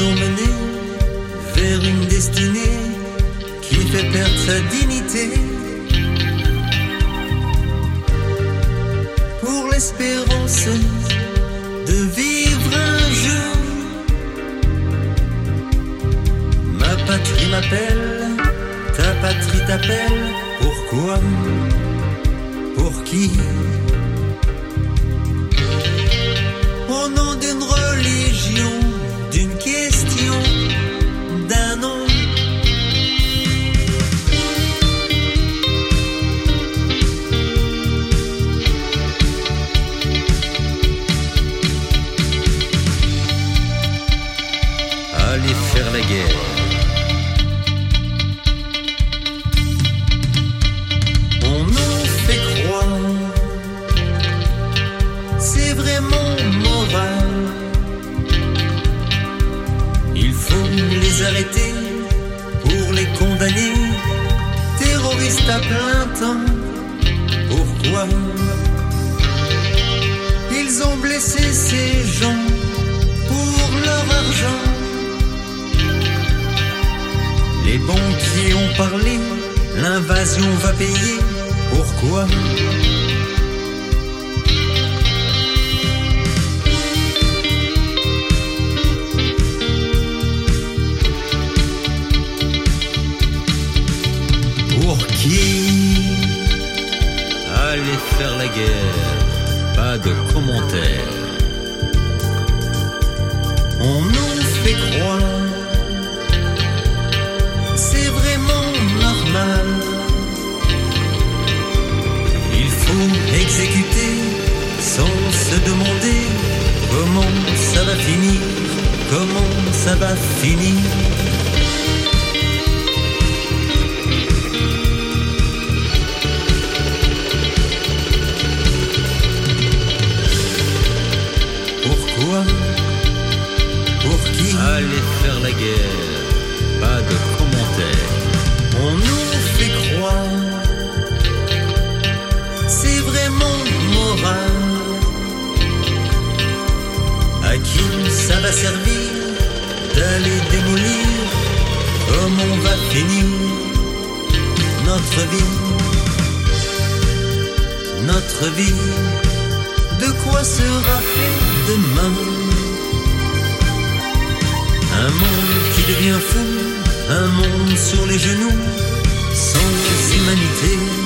nous vers une destinée qui fait perdre sa dignité. Pour l'espérance de vivre un jour, ma patrie m'appelle, ta patrie t'appelle, pourquoi, pour qui? Allez faire la guerre. On nous fait croire, c'est vraiment moral. Il faut les arrêter pour les condamner, terroristes à plein temps. Pourquoi? Ils ont blessé ces gens pour leur argent. Les banquiers ont parlé, l'invasion va payer. Pourquoi? Pour qui? Allez faire la guerre. Pas de commentaires. On nous fait croire comment ça va finir. Pourquoi Pour qui Allez faire la guerre. Pas de commentaires. On nous fait croire C'est vraiment moral À qui ça va servir D'aller démolir Comme on va finir Notre vie. Notre vie De quoi sera fait demain? Un monde qui devient fou, un monde sur les genoux, sans s'imaginer